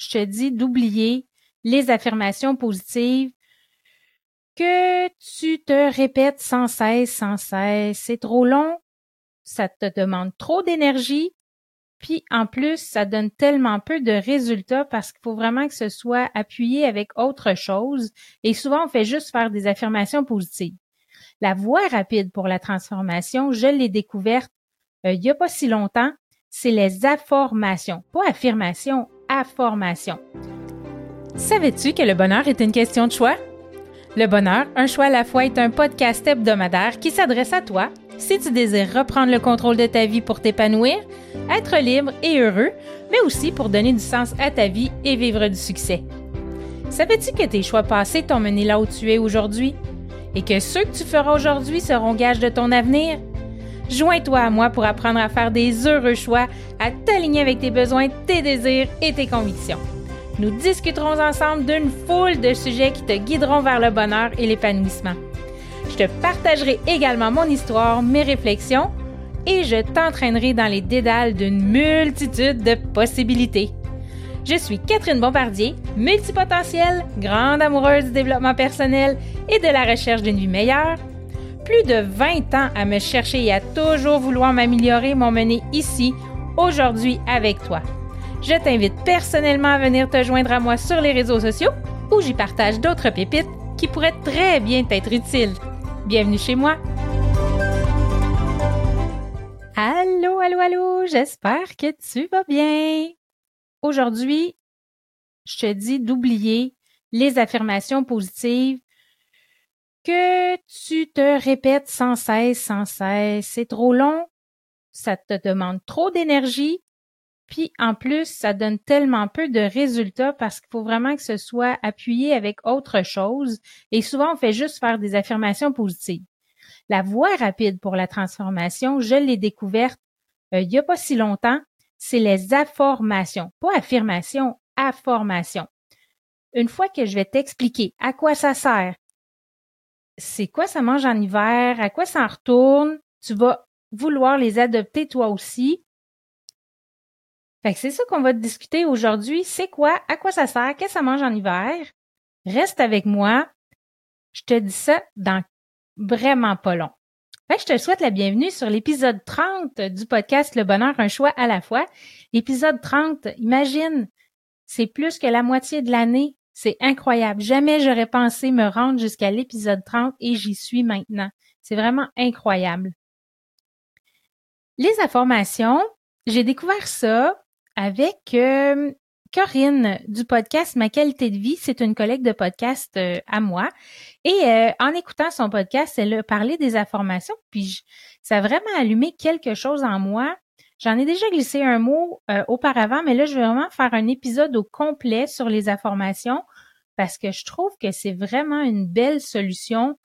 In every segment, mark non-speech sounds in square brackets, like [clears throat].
je te dis d'oublier les affirmations positives que tu te répètes sans cesse, sans cesse. C'est trop long, ça te demande trop d'énergie, puis en plus, ça donne tellement peu de résultats parce qu'il faut vraiment que ce soit appuyé avec autre chose. Et souvent, on fait juste faire des affirmations positives. La voie rapide pour la transformation, je l'ai découverte euh, il n'y a pas si longtemps, c'est les afformations. Pas affirmations, Savais-tu que le bonheur est une question de choix? Le bonheur, un choix à la fois, est un podcast hebdomadaire qui s'adresse à toi si tu désires reprendre le contrôle de ta vie pour t'épanouir, être libre et heureux, mais aussi pour donner du sens à ta vie et vivre du succès. Savais-tu que tes choix passés t'ont mené là où tu es aujourd'hui? Et que ceux que tu feras aujourd'hui seront gages de ton avenir? Joins-toi à moi pour apprendre à faire des heureux choix, à t'aligner avec tes besoins, tes désirs et tes convictions. Nous discuterons ensemble d'une foule de sujets qui te guideront vers le bonheur et l'épanouissement. Je te partagerai également mon histoire, mes réflexions et je t'entraînerai dans les dédales d'une multitude de possibilités. Je suis Catherine Bombardier, multipotentielle, grande amoureuse du développement personnel et de la recherche d'une vie meilleure. Plus de 20 ans à me chercher et à toujours vouloir m'améliorer m'ont mené ici, aujourd'hui avec toi. Je t'invite personnellement à venir te joindre à moi sur les réseaux sociaux où j'y partage d'autres pépites qui pourraient très bien t'être utiles. Bienvenue chez moi! Allô, allô, allô, j'espère que tu vas bien. Aujourd'hui, je te dis d'oublier les affirmations positives que tu te répètes sans cesse, sans cesse. C'est trop long, ça te demande trop d'énergie puis en plus, ça donne tellement peu de résultats parce qu'il faut vraiment que ce soit appuyé avec autre chose. Et souvent, on fait juste faire des affirmations positives. La voie rapide pour la transformation, je l'ai découverte euh, il n'y a pas si longtemps, c'est les afformations. Pas affirmations, afformations. Une fois que je vais t'expliquer à quoi ça sert, c'est quoi ça mange en hiver, à quoi ça en retourne, tu vas vouloir les adopter toi aussi fait que c'est ça qu'on va discuter aujourd'hui. C'est quoi? À quoi ça sert? Qu'est-ce que ça mange en hiver? Reste avec moi. Je te dis ça dans vraiment pas long. Fait je te souhaite la bienvenue sur l'épisode 30 du podcast Le bonheur, un choix à la fois. L'épisode 30, imagine, c'est plus que la moitié de l'année. C'est incroyable. Jamais j'aurais pensé me rendre jusqu'à l'épisode 30 et j'y suis maintenant. C'est vraiment incroyable. Les informations, j'ai découvert ça avec euh, Corinne du podcast Ma qualité de vie. C'est une collègue de podcast euh, à moi. Et euh, en écoutant son podcast, elle a parlé des informations, puis ça a vraiment allumé quelque chose en moi. J'en ai déjà glissé un mot auparavant, mais là, je vais vraiment faire un épisode au complet sur les informations parce que je trouve que c'est vraiment une belle solution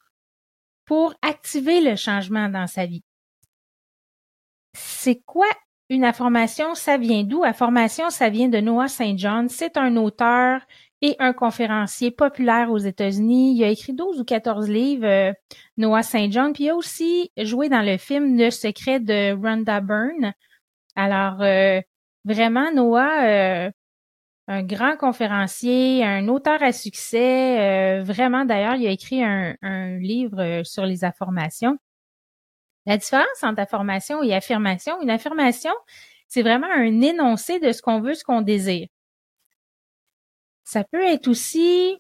pour activer le changement dans sa vie. C'est quoi une information, ça vient d'où? Information, ça vient de Noah St. John. C'est un auteur et un conférencier populaire aux États-Unis. Il a écrit 12 ou 14 livres, euh, Noah St. John. Puis il a aussi joué dans le film Le secret de Rhonda Byrne. Alors, euh, vraiment, Noah, euh, un grand conférencier, un auteur à succès. vraiment, d'ailleurs, il a écrit un, un livre sur les informations. La différence entre affirmation et affirmation, une affirmation, c'est vraiment un énoncé de ce qu'on veut, ce qu'on désire. Ça peut être aussi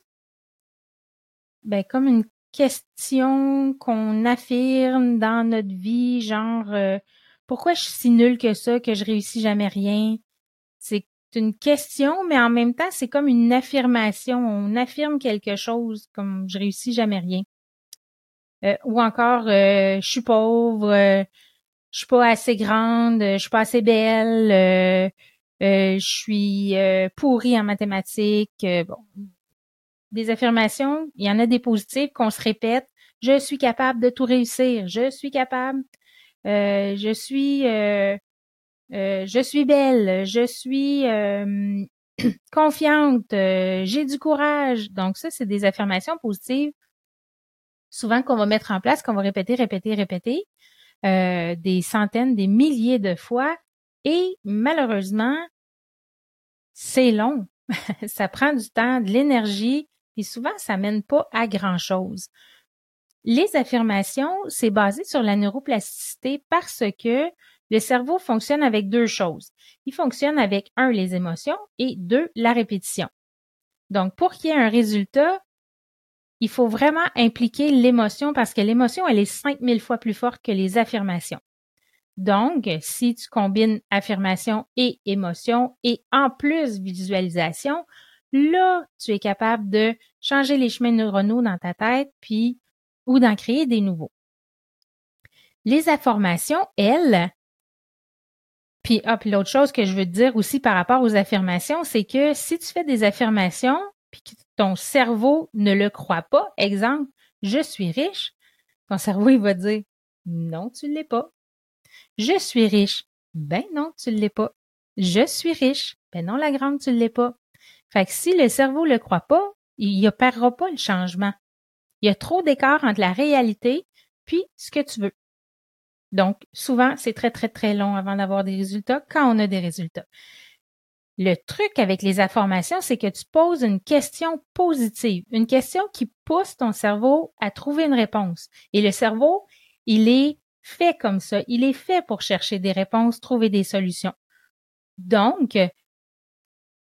ben, comme une question qu'on affirme dans notre vie, genre euh, pourquoi je suis si nulle que ça, que je réussis jamais rien? C'est une question, mais en même temps, c'est comme une affirmation. On affirme quelque chose comme je réussis jamais rien. Euh, ou encore euh, je suis pauvre, euh, je suis pas assez grande, je suis pas assez belle, je suis pourrie en mathématiques. bon, des affirmations, il y en a des positives qu'on se répète. Je suis capable de tout réussir. Je suis capable. Je suis je suis belle. Je suis [clears throat] confiante. J'ai du courage. Donc ça, c'est des affirmations positives souvent qu'on va mettre en place, qu'on va répéter, répéter, répéter euh, des centaines, des milliers de fois. Et malheureusement, c'est long. [laughs] ça prend du temps, de l'énergie, puis souvent, ça mène pas à grand-chose. Les affirmations, c'est basé sur la neuroplasticité parce que le cerveau fonctionne avec deux choses. Il fonctionne avec, un, les émotions et deux, la répétition. Donc, pour qu'il y ait un résultat, il faut vraiment impliquer l'émotion parce que l'émotion, elle est 5000 fois plus forte que les affirmations. Donc, si tu combines affirmation et émotion et en plus visualisation, là, tu es capable de changer les chemins neuronaux dans ta tête puis ou d'en créer des nouveaux. Les affirmations, elles, puis, ah, puis l'autre chose que je veux te dire aussi par rapport aux affirmations, c'est que si tu fais des affirmations puis que ton cerveau ne le croit pas, exemple, je suis riche, ton cerveau il va dire non, tu ne l'es pas. Je suis riche. Ben non, tu ne l'es pas. Je suis riche. Ben non, la grande, tu ne l'es pas. Fait que si le cerveau ne le croit pas, il n'opérera pas le changement. Il y a trop d'écart entre la réalité puis ce que tu veux. Donc, souvent, c'est très, très, très long avant d'avoir des résultats quand on a des résultats. Le truc avec les affirmations, c'est que tu poses une question positive, une question qui pousse ton cerveau à trouver une réponse. Et le cerveau, il est fait comme ça. Il est fait pour chercher des réponses, trouver des solutions. Donc,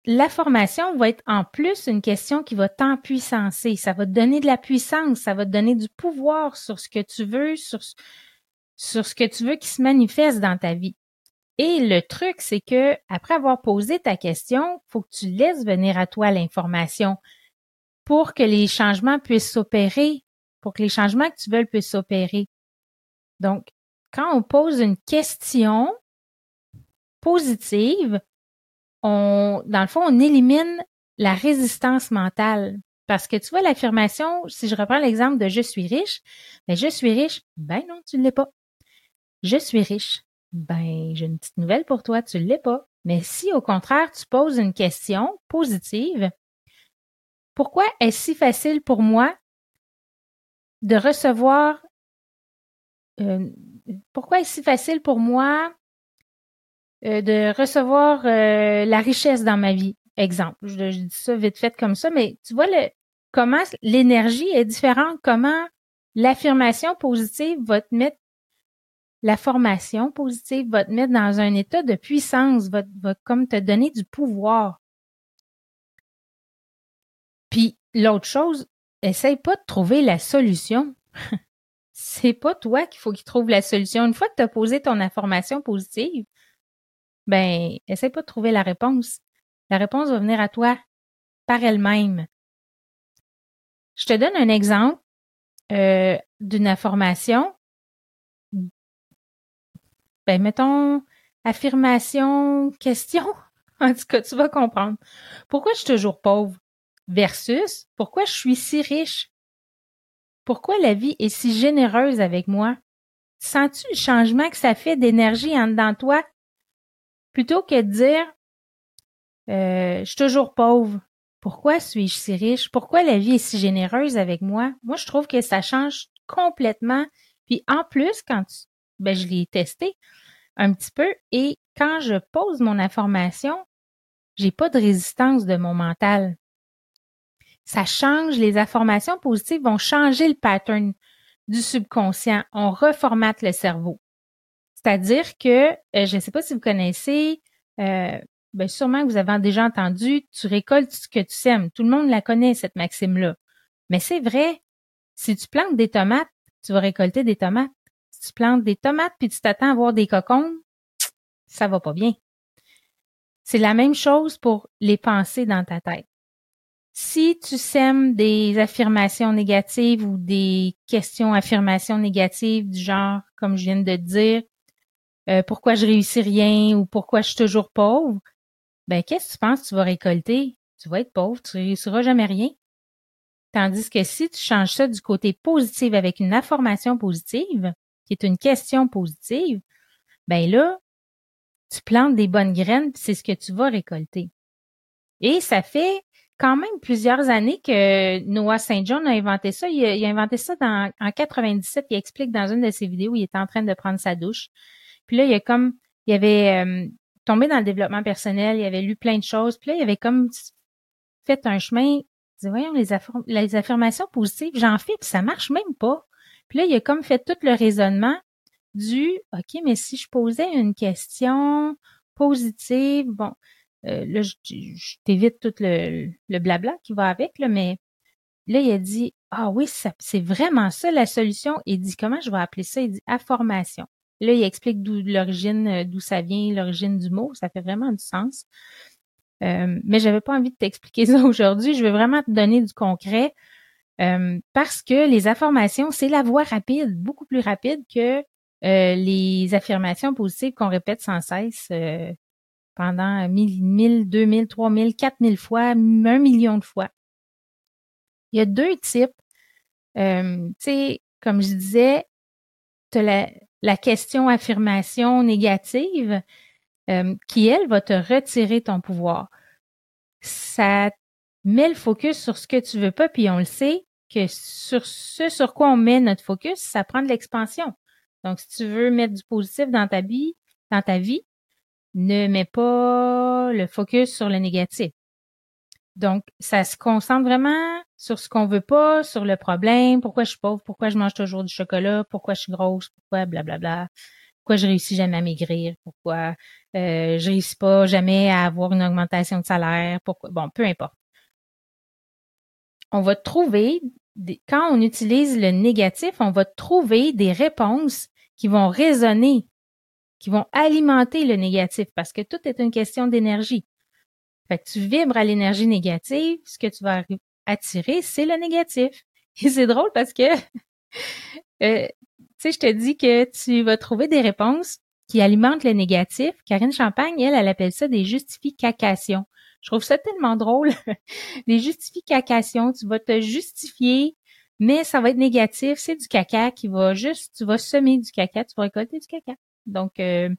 la formation va être en plus une question qui va t'empuissancer. Ça va te donner de la puissance, ça va te donner du pouvoir sur ce que tu veux, sur, sur ce que tu veux qui se manifeste dans ta vie. Et le truc, c'est que après avoir posé ta question, faut que tu laisses venir à toi l'information pour que les changements puissent s'opérer, pour que les changements que tu veux puissent s'opérer. Donc, quand on pose une question positive, on, dans le fond, on élimine la résistance mentale. Parce que tu vois, l'affirmation, si je reprends l'exemple de je suis riche, ben je suis riche, ben non, tu ne l'es pas. Je suis riche, ben j'ai une petite nouvelle pour toi, tu ne l'es pas. Mais si au contraire, tu poses une question positive, pourquoi est-ce si facile pour moi de recevoir euh, pourquoi est-ce si facile pour moi euh, de recevoir euh, la richesse dans ma vie. Exemple, je, dis ça vite fait comme ça, mais tu vois le, comment l'énergie est différente, comment l'affirmation positive va te mettre, la formation positive va te mettre dans un état de puissance, va, va comme te donner du pouvoir. Puis l'autre chose, essaye pas de trouver la solution. [laughs] c'est pas toi qu'il faut qu'il trouve la solution. Une fois que tu posé ton information positive, ben, essaie pas de trouver la réponse. La réponse va venir à toi par elle-même. Je te donne un exemple euh, d'une information. Ben, mettons affirmation, question. [laughs] En tout cas, tu vas comprendre. Pourquoi je suis toujours pauvre? Versus pourquoi je suis si riche? Pourquoi la vie est si généreuse avec moi? Sens-tu le changement que ça fait d'énergie en toi? Plutôt que de dire euh, je suis toujours pauvre. Pourquoi suis-je si riche? Pourquoi la vie est si généreuse avec moi? Moi, je trouve que ça change complètement. Puis en plus, quand tu, ben, je l'ai testé un petit peu et quand je pose mon information, j'ai pas de résistance de mon mental. Ça change, les informations positives vont changer le pattern du subconscient. On reformate le cerveau. C'est-à-dire que, euh, je ne sais pas si vous connaissez, euh, ben sûrement que vous avez déjà entendu, tu récoltes ce que tu sèmes. Tout le monde la connaît, cette maxime-là. Mais c'est vrai. Si tu plantes des tomates, tu vas récolter des tomates. Si tu plantes des tomates puis tu t'attends à voir des cocons, ça va pas bien. C'est la même chose pour les pensées dans ta tête. Si tu sèmes des affirmations négatives ou des questions affirmations négatives du genre, comme je viens de te dire, euh, pourquoi je réussis rien ou pourquoi je suis toujours pauvre, ben qu'est-ce que tu penses que tu vas récolter? Tu vas être pauvre, tu réussiras jamais rien. Tandis que si tu changes ça du côté positif avec une information positive, qui est une question positive, ben là, tu plantes des bonnes graines, c'est ce que tu vas récolter. Et ça fait quand même plusieurs années que Noah Saint John a inventé ça. Il a, inventé ça dans, en 97. Il explique dans une de ses vidéos, il était en train de prendre sa douche. Puis là, il y a comme, il avait euh, tombé dans le développement personnel, il avait lu plein de choses. Puis là, il avait comme fait un chemin. Dis, voyons, les, les affirmations positives, j'en fais, puis ça marche même pas. Puis là, il a comme fait tout le raisonnement du OK, mais si je posais une question positive, bon, euh, là, je, t'évite tout le, le, blabla qui va avec, là, mais là, il a dit Ah oui, c'est vraiment ça la solution. Il dit comment je vais appeler ça? Il dit affirmation. Là, il explique d'où l'origine, euh, d'où ça vient, l'origine du mot. Ça fait vraiment du sens. Euh, mais j'avais pas envie de t'expliquer [laughs] ça aujourd'hui. Je veux vraiment te donner du concret euh, parce que les affirmations, c'est la voie rapide, beaucoup plus rapide que euh, les affirmations positives qu'on répète sans cesse pendant mille, deux mille, trois mille, quatre mille fois, un million de fois. Il y a deux types. tu sais, comme je disais, tu la, la question affirmation négative euh, qui, elle, va te retirer ton pouvoir. Ça met le focus sur ce que tu veux pas, puis on le sait que sur ce sur quoi on met notre focus, ça prend de l'expansion. Donc, si tu veux mettre du positif dans ta vie, dans ta vie, ne mets pas le focus sur le négatif. Donc, ça se concentre vraiment sur ce qu'on veut pas, sur le problème, pourquoi je suis pauvre, pourquoi je mange toujours du chocolat, pourquoi je suis grosse, pourquoi blablabla, pourquoi je réussis jamais à maigrir, pourquoi euh, je réussis pas jamais à avoir une augmentation de salaire, pourquoi bon, peu importe. On va trouver quand on utilise le négatif, on va trouver des réponses qui vont résonner, qui vont alimenter le négatif parce que tout est une question d'énergie. Fait que tu vibres à l'énergie négative, ce que tu vas attirer, c'est le négatif. [laughs] Et c'est drôle parce que, [laughs] euh, tu sais, je te dis que tu vas trouver des réponses qui alimentent le négatif. Karine Champagne, elle, elle appelle ça des justifications. Je trouve ça tellement drôle. [laughs] des justifications, tu vas te justifier, mais ça va être négatif. C'est du caca qui va juste, tu vas semer du caca, tu vas récolter du caca. Donc, euh,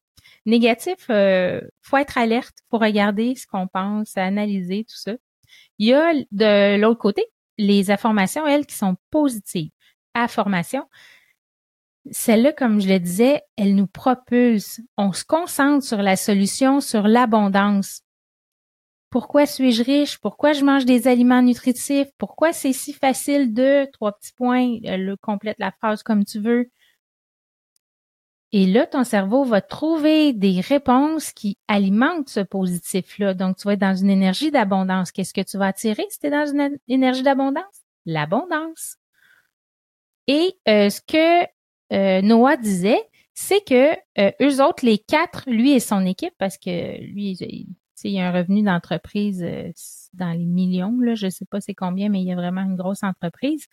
négatif, euh, faut être alerte, faut regarder ce qu'on pense, analyser tout ça. Il y a de l'autre côté les informations, elles, qui sont positives. Affirmation, celle-là, comme je le disais, elle nous propulse. On se concentre sur la solution, sur l'abondance. Pourquoi suis-je riche? Pourquoi je mange des aliments nutritifs? Pourquoi c'est si facile de, trois petits points, le complète la phrase comme tu veux. Et là, ton cerveau va trouver des réponses qui alimentent ce positif-là. Donc, tu vas être dans une énergie d'abondance. Qu'est-ce que tu vas attirer si tu es dans une énergie d'abondance? L'abondance. Et euh, ce que euh, Noah disait, c'est que euh, eux autres, les quatre, lui et son équipe, parce que lui, il, il a un revenu d'entreprise dans les millions, là, je sais pas c'est combien, mais il y a vraiment une grosse entreprise.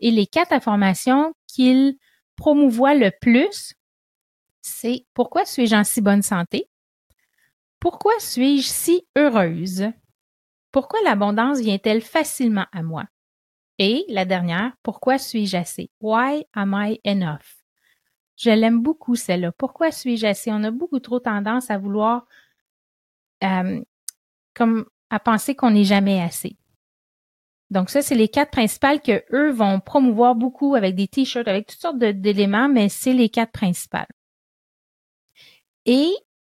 Et les quatre informations qu'il promouvoit le plus, c'est pourquoi suis-je en si bonne santé? Pourquoi suis-je si heureuse? Pourquoi l'abondance vient-elle facilement à moi? Et la dernière, pourquoi suis-je assez? Why am I enough? Je l'aime beaucoup, celle-là. Pourquoi suis-je assez? On a beaucoup trop tendance à vouloir, euh, comme à penser qu'on n'est jamais assez. Donc ça, c'est les quatre principales que eux vont promouvoir beaucoup avec des t-shirts, avec toutes sortes d'éléments, mais c'est les quatre principales. Et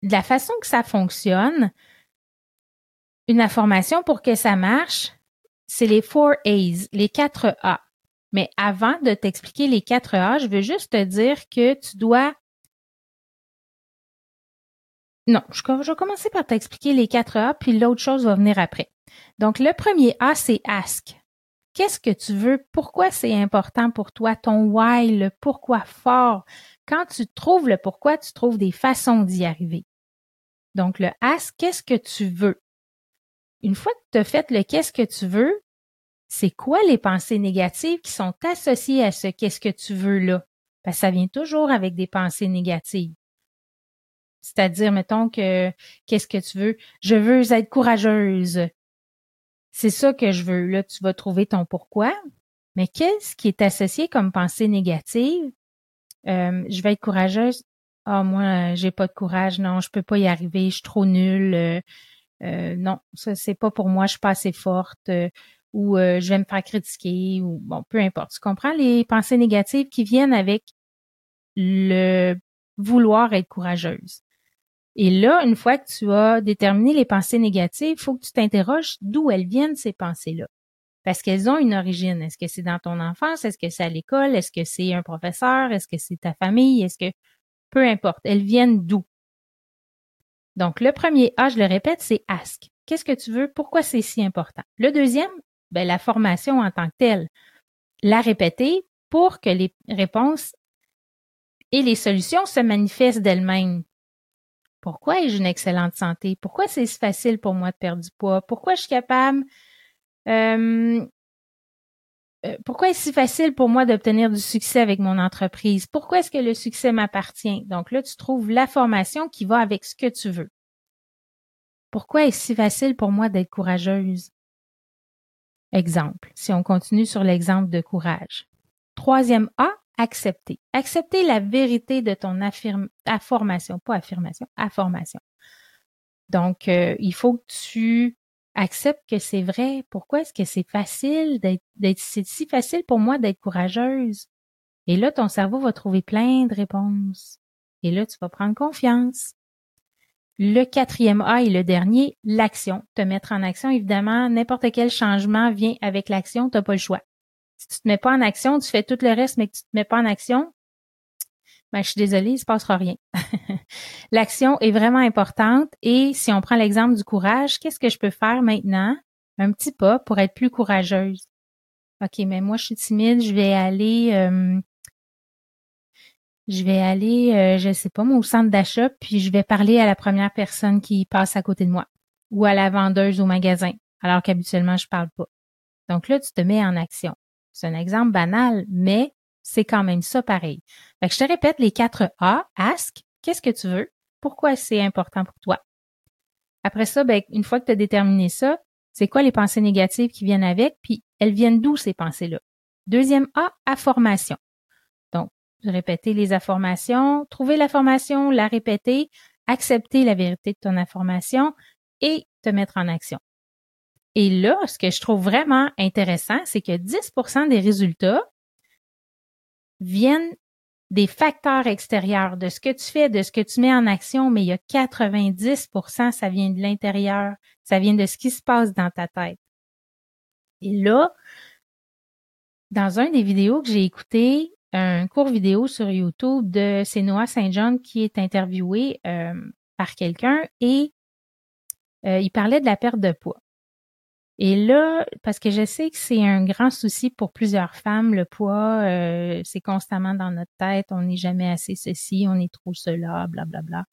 de la façon que ça fonctionne, une information pour que ça marche, c'est les four A's, les quatre A. Mais avant de t'expliquer les quatre A, je veux juste te dire que tu dois non, je, vais commencer par t'expliquer les quatre A, puis l'autre chose va venir après. Donc, le premier A, c'est ask. Qu'est-ce que tu veux? Pourquoi c'est important pour toi? Ton why, le pourquoi fort? Quand tu trouves le pourquoi, tu trouves des façons d'y arriver. Donc, le ask, qu'est-ce que tu veux? Une fois que tu as fait le qu'est-ce que tu veux, c'est quoi les pensées négatives qui sont associées à ce qu'est-ce que tu veux là? Parce ça vient toujours avec des pensées négatives. C'est-à-dire, mettons que qu'est-ce que tu veux? Je veux être courageuse. C'est ça que je veux. Là, tu vas trouver ton pourquoi. Mais qu'est-ce qui est associé comme pensée négative? Euh, je vais être courageuse. Ah, moi, j'ai pas de courage. Non, je peux pas y arriver. Je suis trop nulle. Euh, euh, non, ça, c'est pas pour moi. Je suis pas assez forte. ou je vais me faire critiquer. Ou bon, peu importe. Tu comprends? Les pensées négatives qui viennent avec le vouloir être courageuse. Et là, une fois que tu as déterminé les pensées négatives, il faut que tu t'interroges d'où elles viennent, ces pensées-là. Parce qu'elles ont une origine. Est-ce que c'est dans ton enfance? Est-ce que c'est à l'école? Est-ce que c'est un professeur? Est-ce que c'est ta famille? Est-ce que... Peu importe. Elles viennent d'où? Donc, le premier A, je le répète, c'est ask. Qu'est-ce que tu veux? Pourquoi c'est si important? Le deuxième, ben, la formation en tant que telle. La répéter pour que les réponses et les solutions se manifestent d'elles-mêmes. Pourquoi ai-je une excellente santé? Pourquoi c'est si facile pour moi de perdre du poids? Pourquoi je suis capable euh, euh, pourquoi est-ce si facile pour moi d'obtenir du succès avec mon entreprise? Pourquoi est-ce que le succès m'appartient? Donc là, tu trouves la formation qui va avec ce que tu veux. Pourquoi est-ce si facile pour moi d'être courageuse? Exemple, si on continue sur l'exemple de courage. Troisième A, accepter. Accepter la vérité de ton affirmation, pas affirmation, affirmation. Donc, euh, il faut que tu accepte que c'est vrai. Pourquoi est-ce que c'est facile d'être, c'est si facile pour moi d'être courageuse? Et là, ton cerveau va trouver plein de réponses. Et là, tu vas prendre confiance. Le quatrième A et le dernier, l'action. Te mettre en action, évidemment, n'importe quel changement vient avec l'action, tu n'as pas le choix. Si tu te mets pas en action, tu fais tout le reste, mais que tu te mets pas en action, ben, je suis désolée, il se passera rien. [laughs] L'action est vraiment importante et si on prend l'exemple du courage, qu'est-ce que je peux faire maintenant? Un petit pas pour être plus courageuse. OK, mais moi, je suis timide, je vais aller, euh, je vais aller, euh, je sais pas, au centre d'achat, puis je vais parler à la première personne qui passe à côté de moi ou à la vendeuse au magasin, alors qu'habituellement, je parle pas. Donc là, tu te mets en action. C'est un exemple banal, mais c'est quand même ça pareil. Fait je te répète les quatre A. Ask, qu'est-ce que tu veux? Pourquoi c'est important pour toi? Après ça, ben, une fois que tu as déterminé ça, c'est quoi les pensées négatives qui viennent avec, puis elles viennent d'où ces pensées-là? Deuxième A, affirmation. Donc, répéter les affirmations, trouver l'information, la répéter, accepter la vérité de ton information et te mettre en action. Et là, ce que je trouve vraiment intéressant, c'est que 10% des résultats viennent des facteurs extérieurs, de ce que tu fais, de ce que tu mets en action, mais il y a 90% ça vient de l'intérieur, ça vient de ce qui se passe dans ta tête. Et là, dans un des vidéos que j'ai écouté, un court vidéo sur YouTube de c'est Noah Saint John qui est interviewé euh, par quelqu'un et euh, il parlait de la perte de poids. Et là, parce que je sais que c'est un grand souci pour plusieurs femmes, le poids, euh, c'est constamment dans notre tête, on n'est jamais assez ceci, on est trop cela, blablabla. Bla, bla.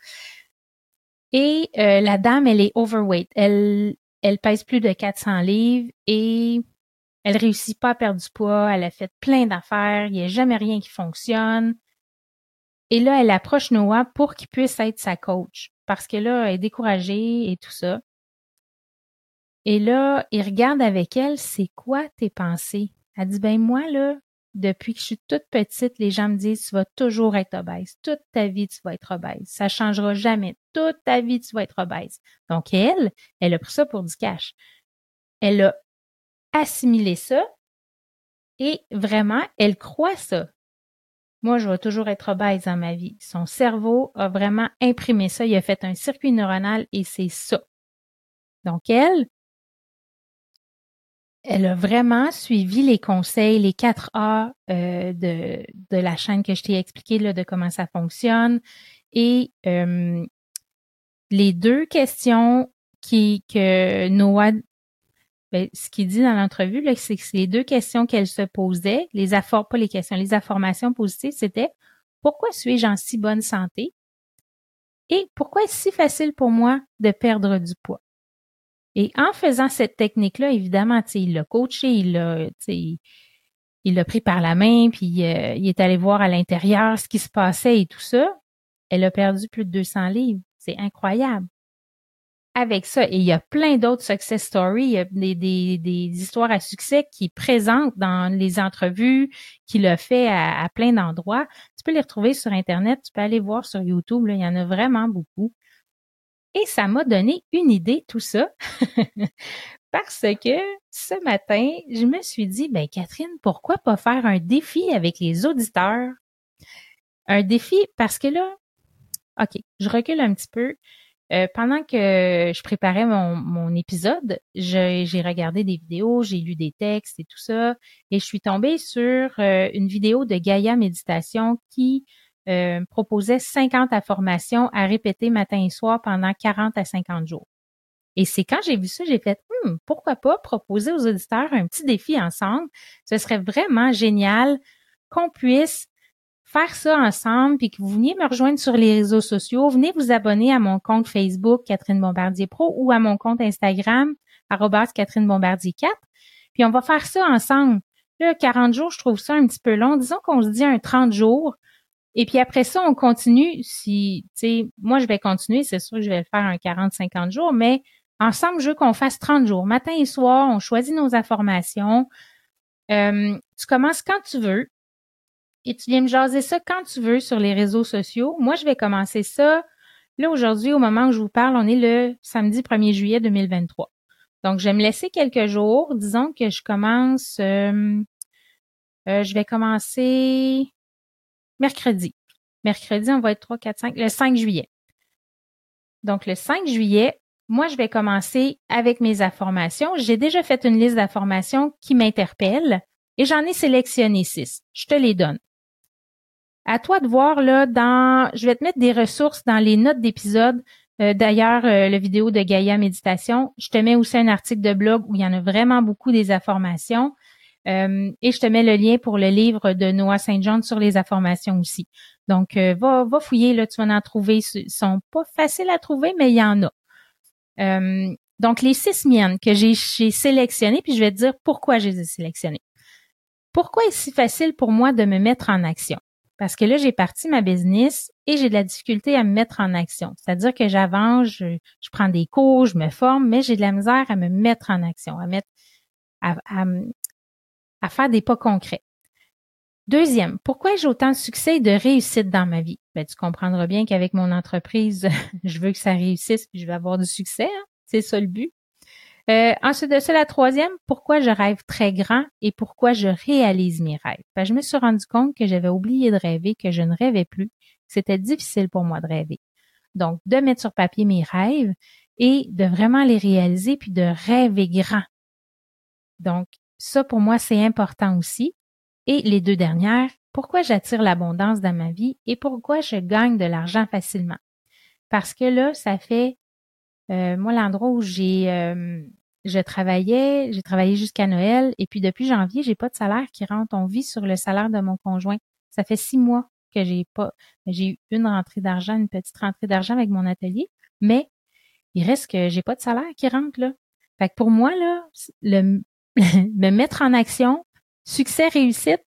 Et euh, la dame, elle est overweight. Elle, elle pèse plus de 400 livres et elle réussit pas à perdre du poids. Elle a fait plein d'affaires. Il n'y a jamais rien qui fonctionne. Et là, elle approche Noah pour qu'il puisse être sa coach parce que là, elle est découragée et tout ça. Et là, il regarde avec elle, c'est quoi tes pensées? Elle dit, ben moi, là, depuis que je suis toute petite, les gens me disent, tu vas toujours être obèse. Toute ta vie, tu vas être obèse. Ça changera jamais. Toute ta vie, tu vas être obèse. Donc, elle, elle a pris ça pour du cash. Elle a assimilé ça et vraiment, elle croit ça. Moi, je vais toujours être obèse dans ma vie. Son cerveau a vraiment imprimé ça. Il a fait un circuit neuronal et c'est ça. Donc, elle, elle a vraiment suivi les conseils, les 4 A euh, de, de la chaîne que je t'ai expliqué là, de comment ça fonctionne. Et euh, les deux questions qui que Noah, ben, ce qu'il dit dans l'entrevue, c'est que les deux questions qu'elle se posait, les pas les questions, les informations positives, c'était pourquoi suis-je en si bonne santé? Et pourquoi est-ce si facile pour moi de perdre du poids? Et en faisant cette technique-là, évidemment, il l'a coaché, il l'a, il l'a pris par la main, puis euh, il est allé voir à l'intérieur ce qui se passait et tout ça. Elle a perdu plus de 200 livres. C'est incroyable. Avec ça, et il y a plein d'autres success stories, il y a des, des, histoires à succès qui présentent dans les entrevues qu'il a fait à, plein d'endroits. Tu peux les retrouver sur Internet, tu peux aller voir sur YouTube, il y en a vraiment beaucoup. Et ça m'a donné une idée, tout ça, [laughs] parce que ce matin, je me suis dit, ben Catherine, pourquoi pas faire un défi avec les auditeurs? Un défi parce que là, OK, je recule un petit peu. euh, pendant que je préparais mon, épisode, j'ai regardé des vidéos, j'ai lu des textes et tout ça, et je suis tombée sur euh, une vidéo de Gaïa Méditation qui euh, proposait 50 affirmations à répéter matin et soir pendant 40 à 50 jours. Et c'est quand j'ai vu ça, j'ai fait, hum, pourquoi pas proposer aux auditeurs un petit défi ensemble? Ce serait vraiment génial qu'on puisse faire ça ensemble, puis que vous veniez me rejoindre sur les réseaux sociaux, venez vous abonner à mon compte Facebook Catherine Bombardier Pro ou à mon compte Instagram Catherine Bombardier 4, puis on va faire ça ensemble. Là, 40 jours, je trouve ça un petit peu long. Disons qu'on se dit un 30 jours. Et puis après ça, on continue. Si, tu sais, moi, je vais continuer. C'est sûr que je vais le faire un 40-50 jours, mais ensemble, je veux qu'on fasse 30 jours. Matin et soir, on choisit nos informations. Euh, tu commences quand tu veux et tu viens me jaser ça quand tu veux sur les réseaux sociaux. Moi, je vais commencer ça. Là, aujourd'hui, au moment où je vous parle, on est le samedi 1er juillet 2023. Donc, je vais me laisser quelques jours. Disons que je commence, euh, euh, je vais commencer mercredi. Mercredi, on va être 3, 4, 5, le 5 juillet. Donc, le 5 juillet, moi, je vais commencer avec mes informations. J'ai déjà fait une liste d'informations qui m'interpellent et j'en ai sélectionné six. Je te les donne. À toi de voir là dans, je vais te mettre des ressources dans les notes d'épisode. Euh, d'ailleurs, euh, la vidéo de Gaïa Méditation, je te mets aussi un article de blog où il y en a vraiment beaucoup des informations. Euh, et je te mets le lien pour le livre de Noah Saint John sur les informations aussi. Donc, va, va fouiller, là, tu vas en trouver. Ils sont pas faciles à trouver, mais il y en a. donc, les six miennes que j'ai sélectionnées, puis je vais te dire pourquoi je les ai sélectionnées. Pourquoi est-ce si facile pour moi de me mettre en action? Parce que là, j'ai parti ma business et j'ai de la difficulté à me mettre en action. C'est-à-dire que j'avance, je, prends des cours, je me forme, mais j'ai de la misère à me mettre en action, à mettre, à, à, faire des pas concrets. Deuxième, pourquoi j'ai autant de succès et de réussite dans ma vie? Ben, tu comprendras bien qu'avec mon entreprise, [laughs] je veux que ça réussisse puis je vais avoir du succès. Hein. C'est ça le but. Euh, ensuite de ça, la troisième, pourquoi je rêve très grand et pourquoi je réalise mes rêves? Ben, je me suis rendu compte que j'avais oublié de rêver, que je ne rêvais plus, c'était difficile pour moi de rêver. Donc, de mettre sur papier mes rêves et de vraiment les réaliser puis de rêver grand. Donc, ça pour moi, c'est important aussi. Et les deux dernières, pourquoi j'attire l'abondance dans ma vie et pourquoi je gagne de l'argent facilement? Parce que là, ça fait euh, moi, l'endroit où j'ai euh, je travaillais, j'ai travaillé jusqu'à Noël et puis depuis janvier, j'ai pas de salaire qui rentre. On vit sur le salaire de mon conjoint. Ça fait six mois que j'ai pas, j'ai eu une rentrée d'argent, une petite rentrée d'argent avec mon atelier, mais il reste que j'ai pas de salaire qui rentre là. Fait que pour moi là, le [laughs] me mettre en action, succès, réussite,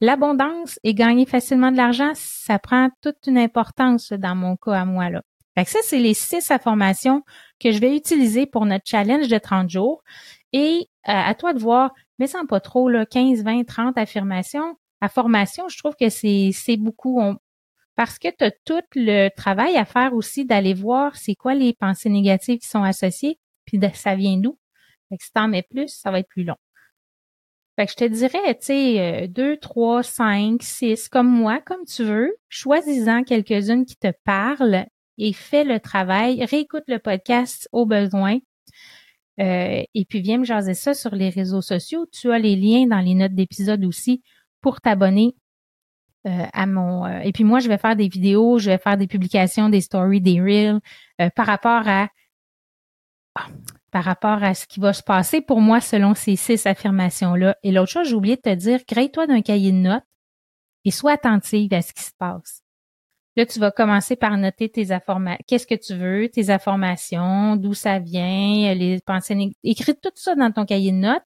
l'abondance et gagner facilement de l'argent, ça prend toute une importance dans mon cas à moi là. Fait que ça, c'est les six affirmations que je vais utiliser pour notre challenge de 30 jours. Et euh, à toi de voir, mais sans pas trop, là, 15, 20, 30 affirmations. Affirmations, je trouve que c'est, c'est beaucoup. parce que tu as tout le travail à faire aussi d'aller voir c'est quoi les pensées négatives qui sont associées, puis ça vient d'où? Fait que si t'en mets plus, ça va être plus long. Fait que je te dirais, tu sais, 2, 3, 5, 6, comme moi, comme tu veux, choisis-en quelques-unes qui te parlent et fais le travail, réécoute le podcast au besoin. Euh, et puis viens me jaser ça sur les réseaux sociaux. Tu as les liens dans les notes d'épisode aussi pour t'abonner euh, à mon. Euh, et puis moi, je vais faire des vidéos, je vais faire des publications, des stories, des reels par rapport à par rapport à ce qui va se passer pour moi selon ces six affirmations-là. Et l'autre chose, j'ai oublié de te dire, crée-toi d'un cahier de notes et sois attentive à ce qui se passe. Là, tu vas commencer par noter tes informations. Qu'est-ce que tu veux, tes informations, d'où ça vient, les pensées. Écris tout ça dans ton cahier de notes.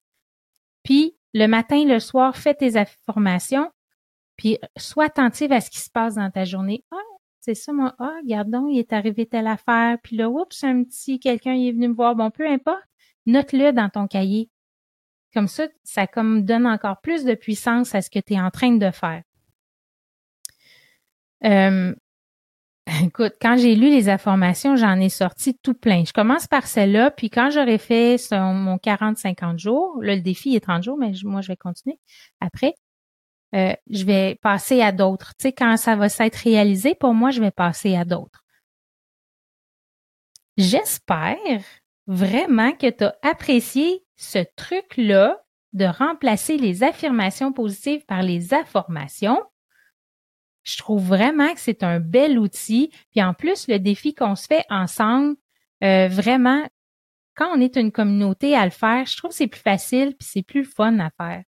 Puis, le matin, le soir, fais tes informations. Puis, sois attentive à ce qui se passe dans ta journée. Ah, c'est ça, moi. Ah, gardons, il est arrivé telle affaire. Puis là, oups, un petit, quelqu'un est venu me voir. Bon, peu importe. Note-le dans ton cahier. Comme ça, ça comme donne encore plus de puissance à ce que tu es en train de faire. Euh, [laughs] écoute, quand j'ai lu les informations, j'en ai sorti tout plein. Je commence par celle-là, puis quand j'aurai fait mon 40-50 jours, là, le défi est 30 jours, mais moi, je vais continuer après. Euh, je vais passer à d'autres. Tu sais, quand ça va s'être réalisé, pour moi, je vais passer à d'autres. j'espère vraiment que tu as apprécié ce truc-là de remplacer les affirmations positives par les affirmations. Je trouve vraiment que c'est un bel outil. Puis en plus, le défi qu'on se fait ensemble, euh, vraiment, quand on est une communauté à le faire, je trouve que c'est plus facile puis c'est plus fun à faire.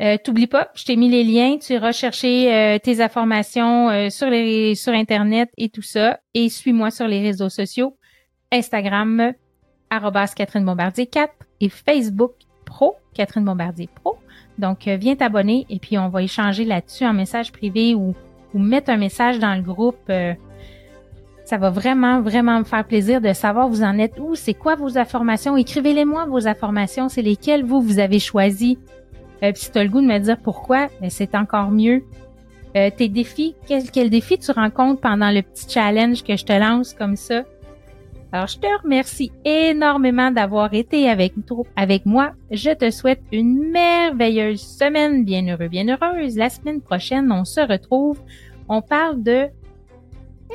Euh, T'oublie pas, je t'ai mis les liens, tu iras chercher euh, tes informations euh, sur les sur internet et tout ça, et suis-moi sur les réseaux sociaux, Instagram Catherine Bombardier 4 et Facebook Pro Catherine Bombardier Pro. Donc viens t'abonner et puis on va échanger là-dessus en message privé ou ou mettre un message dans le groupe. ça va vraiment, vraiment me faire plaisir de savoir vous en êtes où, c'est quoi vos informations. Écrivez-les-moi vos informations, c'est lesquelles vous, vous avez choisi euh, puis si tu le goût de me dire pourquoi, ben c'est encore mieux. Euh, tes défis, quel, quel défi tu rencontres pendant le petit challenge que je te lance comme ça? Alors, je te remercie énormément d'avoir été avec, avec moi. Je te souhaite une merveilleuse semaine, bien heureux, bien heureuse. La semaine prochaine, on se retrouve. On parle de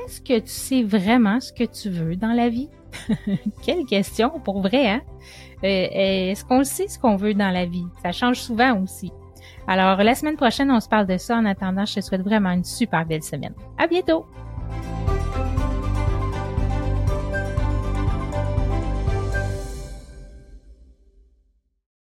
est-ce que tu sais vraiment ce que tu veux dans la vie? [laughs] Quelle question pour vrai, hein? Euh, est-ce qu'on sait ce qu'on veut dans la vie? Ça change souvent aussi. Alors, la semaine prochaine, on se parle de ça. En attendant, je te souhaite vraiment une super belle semaine. À bientôt!